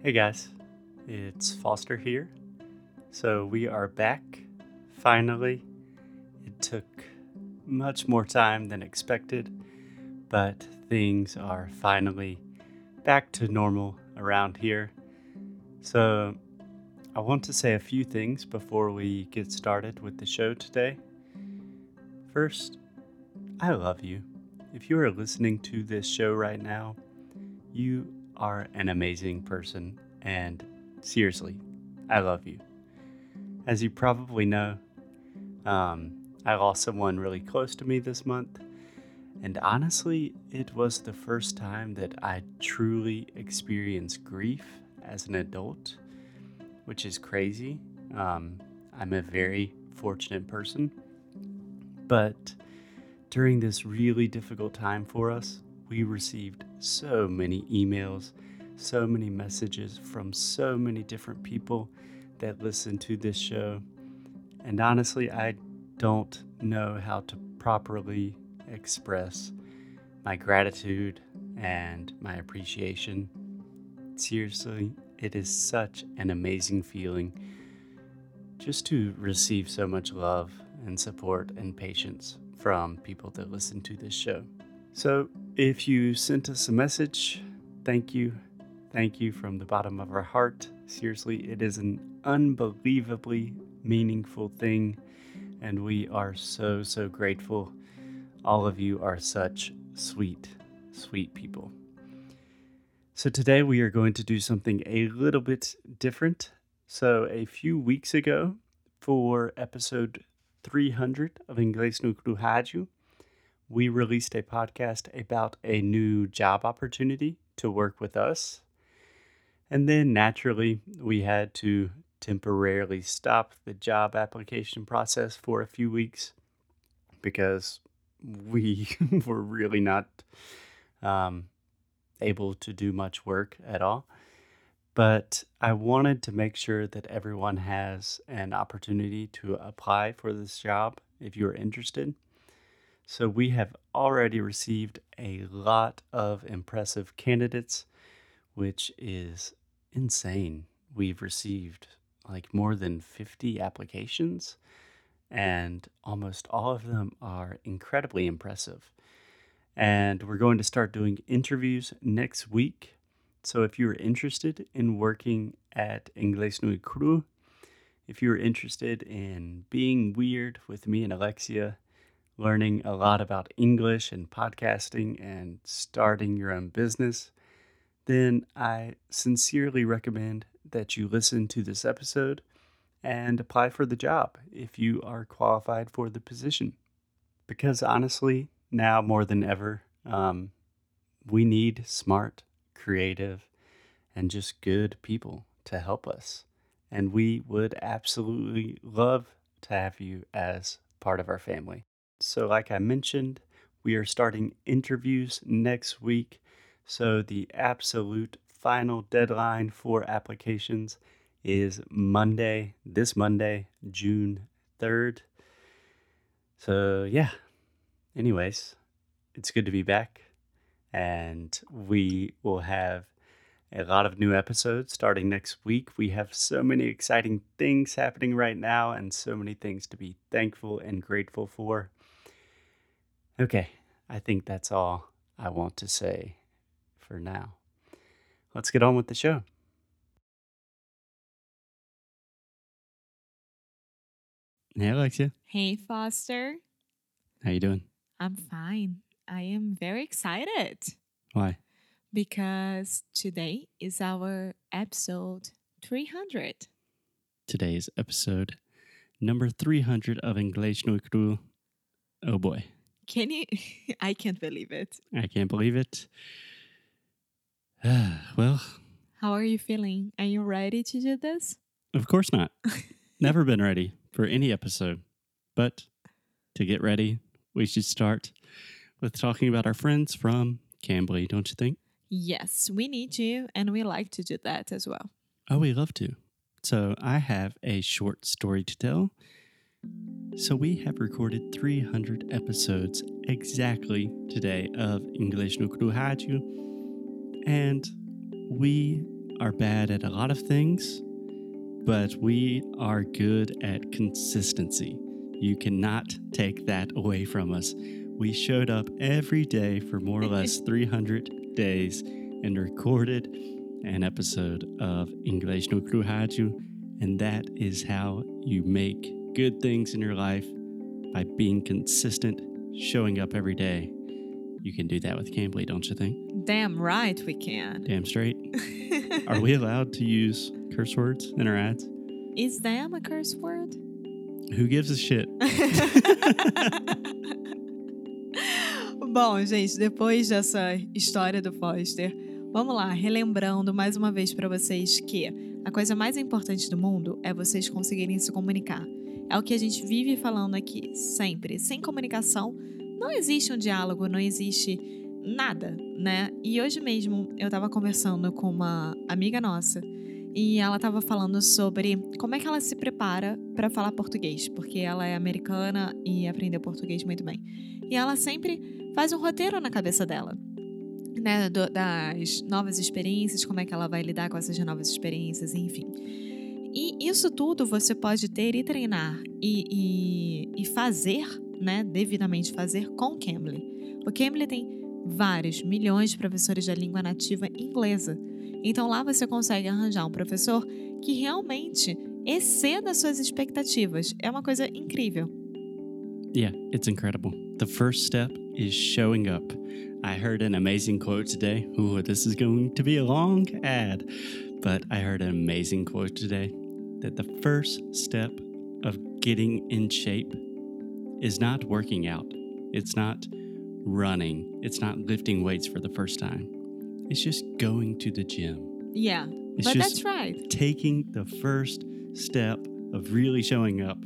Hey guys, it's Foster here. So we are back, finally. It took much more time than expected, but things are finally back to normal around here. So I want to say a few things before we get started with the show today. First, I love you. If you are listening to this show right now, you are an amazing person, and seriously, I love you. As you probably know, um, I lost someone really close to me this month, and honestly, it was the first time that I truly experienced grief as an adult, which is crazy. Um, I'm a very fortunate person, but during this really difficult time for us, we received so many emails, so many messages from so many different people that listen to this show. And honestly, I don't know how to properly express my gratitude and my appreciation. Seriously, it is such an amazing feeling just to receive so much love and support and patience from people that listen to this show. So, if you sent us a message, thank you. Thank you from the bottom of our heart. Seriously, it is an unbelievably meaningful thing, and we are so, so grateful. All of you are such sweet, sweet people. So, today we are going to do something a little bit different. So, a few weeks ago, for episode 300 of Inglês no Rádio, we released a podcast about a new job opportunity to work with us. And then naturally, we had to temporarily stop the job application process for a few weeks because we were really not um, able to do much work at all. But I wanted to make sure that everyone has an opportunity to apply for this job if you're interested. So we have already received a lot of impressive candidates, which is insane. We've received like more than 50 applications, and almost all of them are incredibly impressive. And we're going to start doing interviews next week. So if you're interested in working at Inglés no Cru, if you're interested in being weird with me and Alexia, learning a lot about English and podcasting and starting your own business, then I sincerely recommend that you listen to this episode and apply for the job if you are qualified for the position. Because honestly, now more than ever, um, we need smart, creative, and just good people to help us. And we would absolutely love to have you as part of our family. So, like I mentioned, we are starting interviews next week. So, the absolute final deadline for applications is Monday, this Monday, June 3rd. So, yeah. Anyways, it's good to be back. And we will have a lot of new episodes starting next week. We have so many exciting things happening right now and so many things to be thankful and grateful for. Okay, I think that's all I want to say for now. Let's get on with the show. Hey, Alexia. Hey, Foster. How you doing? I'm fine. I am very excited Why? because today is our episode 300. Today's episode number 300 of English no Cru. Oh boy, Can you? I can't believe it. I can't believe it. well, How are you feeling? Are you ready to do this? of course not. Never been ready for any episode. But to get ready, we should start with talking about our friends from Cambly, don't you think? Yes, we need to, and we like to do that as well. Oh, we love to. So I have a short story to tell. So we have recorded 300 episodes exactly today of English no Rádio, and we are bad at a lot of things, but we are good at consistency. You cannot take that away from us. We showed up every day for more or less 300 days and recorded an episode of English no Cru Rádio, and that is how you make good things in your life by being consistent, showing up every day. You can do that with Cambly, don't you think? Damn right we can. Damn straight. Are we allowed to use curse words in our ads? Is damn a curse word? Who gives a shit? Bom, gente, depois dessa história do Foster, vamos lá, relembrando mais uma vez para vocês que a coisa mais importante do mundo é vocês conseguirem se comunicar. É o que a gente vive falando aqui, sempre. Sem comunicação, não existe um diálogo, não existe nada, né? E hoje mesmo eu tava conversando com uma amiga nossa e ela tava falando sobre como é que ela se prepara para falar português, porque ela é americana e aprendeu português muito bem. E ela sempre faz um roteiro na cabeça dela. Né, das novas experiências, como é que ela vai lidar com essas novas experiências, enfim. E isso tudo você pode ter e treinar e, e, e fazer, né, devidamente fazer com Cambly. O Cambly tem vários milhões de professores da língua nativa inglesa. Então lá você consegue arranjar um professor que realmente exceda suas expectativas. É uma coisa incrível. Yeah, it's incredible. The first step is showing up. I heard an amazing quote today. Ooh, this is going to be a long ad, but I heard an amazing quote today that the first step of getting in shape is not working out. It's not running. It's not lifting weights for the first time. It's just going to the gym. Yeah, It's but that's right. taking the first step of really showing up.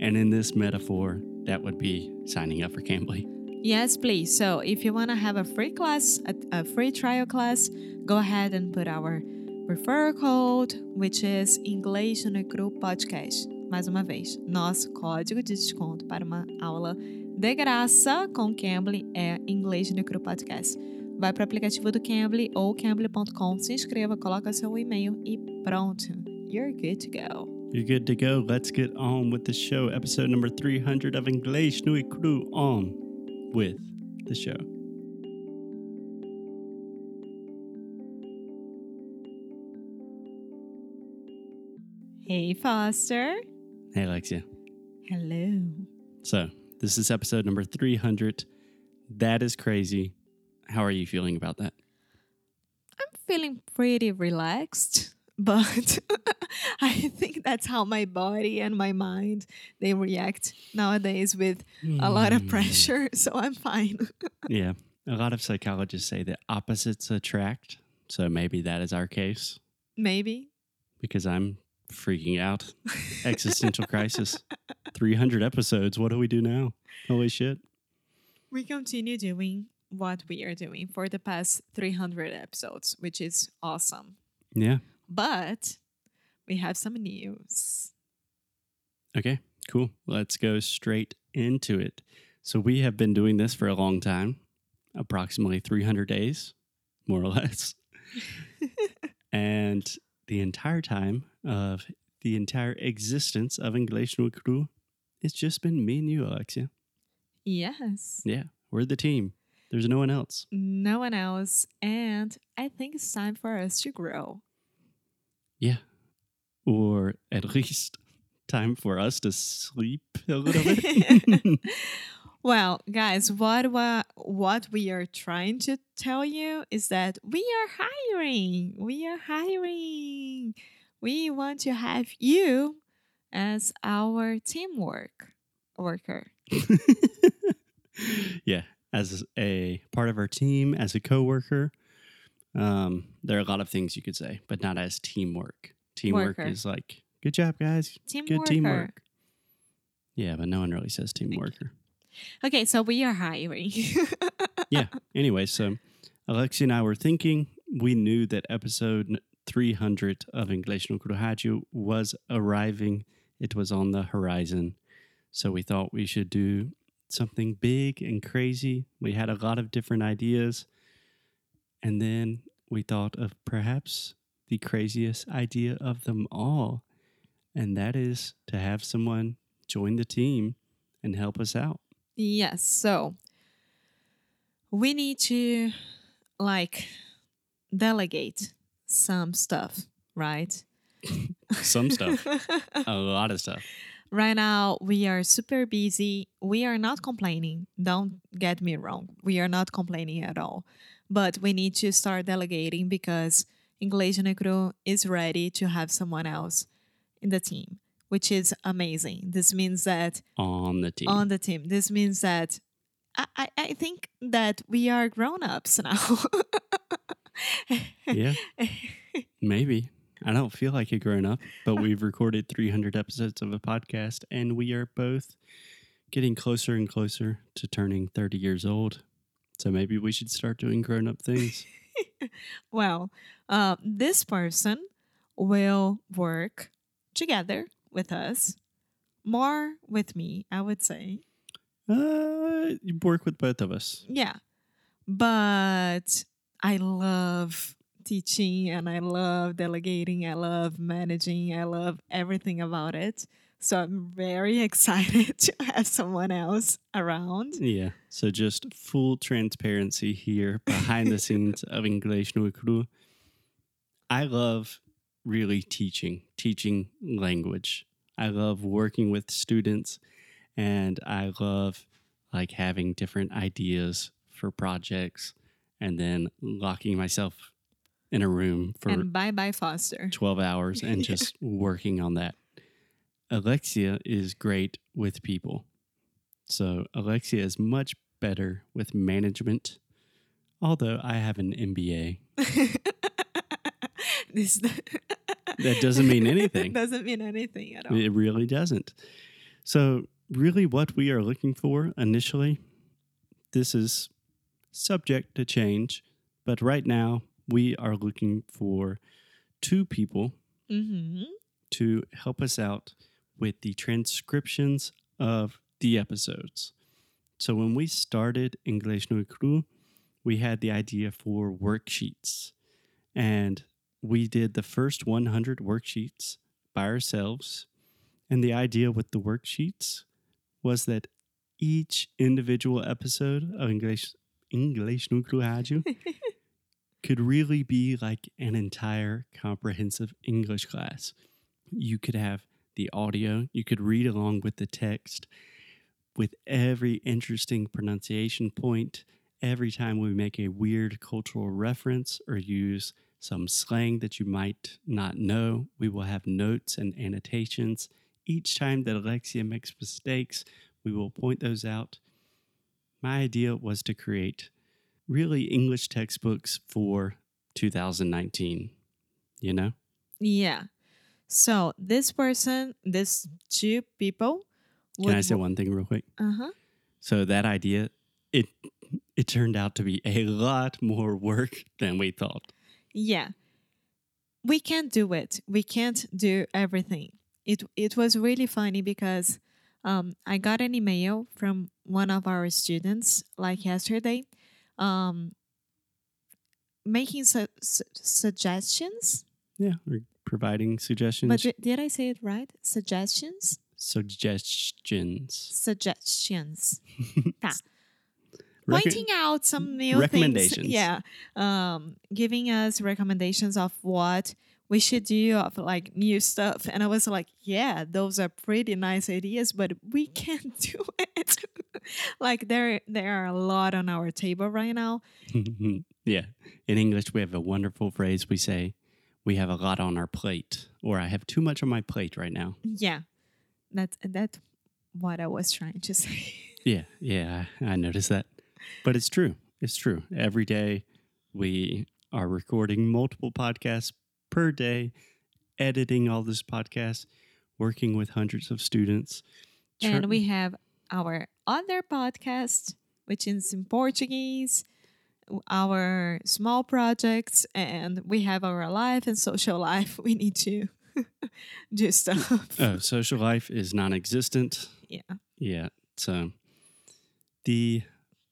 And in this metaphor, that would be signing up for Cambly. Yes, please. So if you want to have a free class, a, a free trial class, go ahead and put our referral code, which is Inglês no Cru Podcast. Mais uma vez, nosso código de desconto para uma aula de graça com Cambly é Inglês no Cru Podcast. Vai para o aplicativo do Cambly ou cambly.com, se inscreva, coloca seu e-mail e pronto. You're good to go. You're good to go. Let's get on with the show. Episode number 300 of English Nui Cru on with the show. Hey, Foster. Hey, Alexia. Hello. So, this is episode number 300. That is crazy. How are you feeling about that? I'm feeling pretty relaxed, but I think that's how my body and my mind they react nowadays with a lot of Hmm. pressure, so I'm fine. Yeah. A lot of psychologists say that opposites attract. So maybe that is our case Maybe. because I'm freaking out. Existential crisis. 300 episodes. What do we do now? Holy shit. We continue doing what we are doing for the past 300 episodes, which is awesome. Yeah. But we have some news. Okay, cool. Let's go straight into it. So, we have been doing this for a long time, approximately 300 days, more or less. and the entire time of the entire existence of English no Cru, it's just been me and you, Alexia. Yes. Yeah, we're the team. There's no one else. No one else. And I think it's time for us to grow. Yeah. Or at least time for us to sleep a little bit. Well, guys, what wa- what we are trying to tell you is that we are hiring. We are hiring. We want to have you as our teamwork worker. yeah, as a part of our team, as a coworker, um, there are a lot of things you could say, but not as teamwork. Teamwork Worker. is like, good job, guys. Team Good worker. teamwork. Yeah, but no one really says team worker. Okay, so we are hiring. yeah. Anyway, so Alexi and I were thinking, we knew that episode 300 of English no Cru Rádio was arriving. It was on the horizon. So we thought we should do something big and crazy. We had a lot of different ideas. And then we thought of perhaps the craziest idea of them all, and that is to have someone join the team and help us out. Yes. So we need to like delegate some stuff, right? Some stuff, a lot of stuff. Right now, we are super busy. We are not complaining. Don't get me wrong. We are not complaining at all. But we need to start delegating because English no Cru is ready to have someone else in the team, which is amazing. This means that On the team. on the team, this means that I, I, I think that we are grown ups now. yeah, maybe. I don't feel like a grown up, but we've recorded 300 episodes of a podcast and we are both getting closer and closer to turning 30 years old. So maybe we should start doing grown up things. well, uh, this person will work together with us, more with me, I would say. Uh, you work with both of us. Yeah. But I love teaching and I love delegating. I love managing. I love everything about it. So I'm very excited to have someone else around. Yeah. So just full transparency here behind the scenes of English no Cru. I love really teaching, teaching language. I love working with students and I love like having different ideas for projects and then locking myself in a room for and bye bye Foster. 12 hours and just working on that. Alexia is great with people. So Alexia is much better with management. Although I have an MBA, this that doesn't mean anything. doesn't mean anything at all. It really doesn't. So, really, what we are looking for initially, this is subject to change, but right now we are looking for two people hmm to help us out with the transcriptions of the episodes. So when we started English no Cru, we had the idea for worksheets. And we did the first 100 worksheets by ourselves. And the idea with the worksheets was that each individual episode of English English Rádio could really be like an entire comprehensive English class. You could have the audio, you could read along with the text with every interesting pronunciation point. Every time we make a weird cultural reference or use some slang that you might not know, we will have notes and annotations. Each time that Alexia makes mistakes, we will point those out. My idea was to create really English textbooks for 2019, you know? Yeah. So this person, this two people, Can I say one thing real quick? Uh huh. So that idea, it it turned out to be a lot more work than we thought. Yeah. We can't do it. We can't do everything. It it was really funny because um, I got an email from one of our students like yesterday, um, making su- su- suggestions. Yeah, we're providing suggestions. But di- did I say it right? Suggestions. suggestions. Suggestions. Tá. Pointing out some new recommendations. things. Yeah. Um, giving us recommendations of what we should do of like new stuff. And I was like, yeah, those are pretty nice ideas, but we can't do it. like there there are a lot on our table right now. yeah. In English, we have a wonderful phrase. We say, we have a lot on our plate, or I have too much on my plate right now. Yeah. That's that's what I was trying to say. Yeah, yeah, I, I noticed that. But it's true. It's true. Every day we are recording multiple podcasts per day, editing all this podcast, working with hundreds of students. and we have our other podcast, which is in Portuguese, our small projects, and we have our life and social life. We need to do stuff. oh, social life is non existent. Yeah. Yeah. So the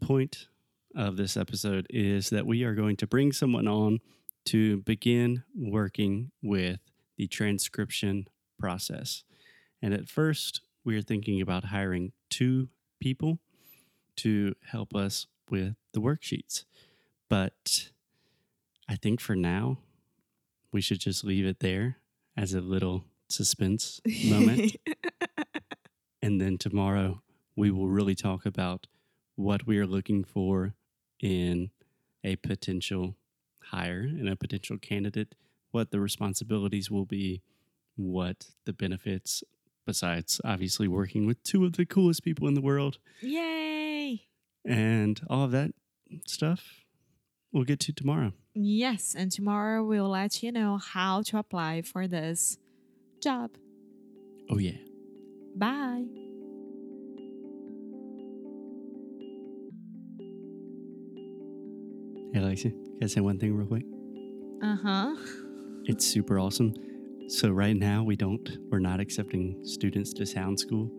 point of this episode is that we are going to bring someone on to begin working with the transcription process. And at first, we are thinking about hiring two people to help us with the worksheets. But I think for now, we should just leave it there as a little suspense moment. and then tomorrow, we will really talk about what we are looking for in a potential hire and a potential candidate, what the responsibilities will be, what the benefits, besides obviously working with two of the coolest people in the world, Yay! and all of that stuff we'll get to tomorrow. Yes, and tomorrow we'll let you know how to apply for this job. Oh, yeah. Bye. Alexia, can I say one thing real quick? Uh huh. It's super awesome. So right now we don't we're not accepting students to sound school.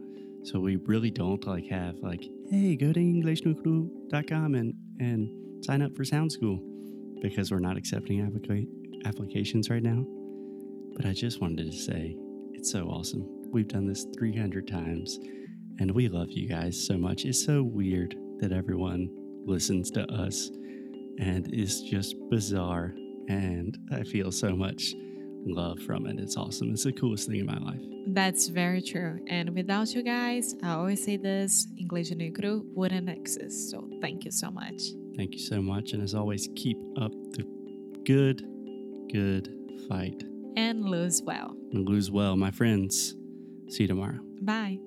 So we really don't like have like, hey, go to EnglishNucru.com and and sign up for sound school because we're not accepting applica- applications right now. But I just wanted to say it's so awesome. We've done this 300 times and we love you guys so much. It's so weird that everyone listens to us and it's just bizarre and I feel so much love from it. It's awesome. It's the coolest thing in my life. That's very true. And without you guys, I always say this English no Cru wouldn't exist. So thank you so much. Thank you so much. And as always, keep up the good, good fight And lose well. and lose well, my friends. See you tomorrow. Bye.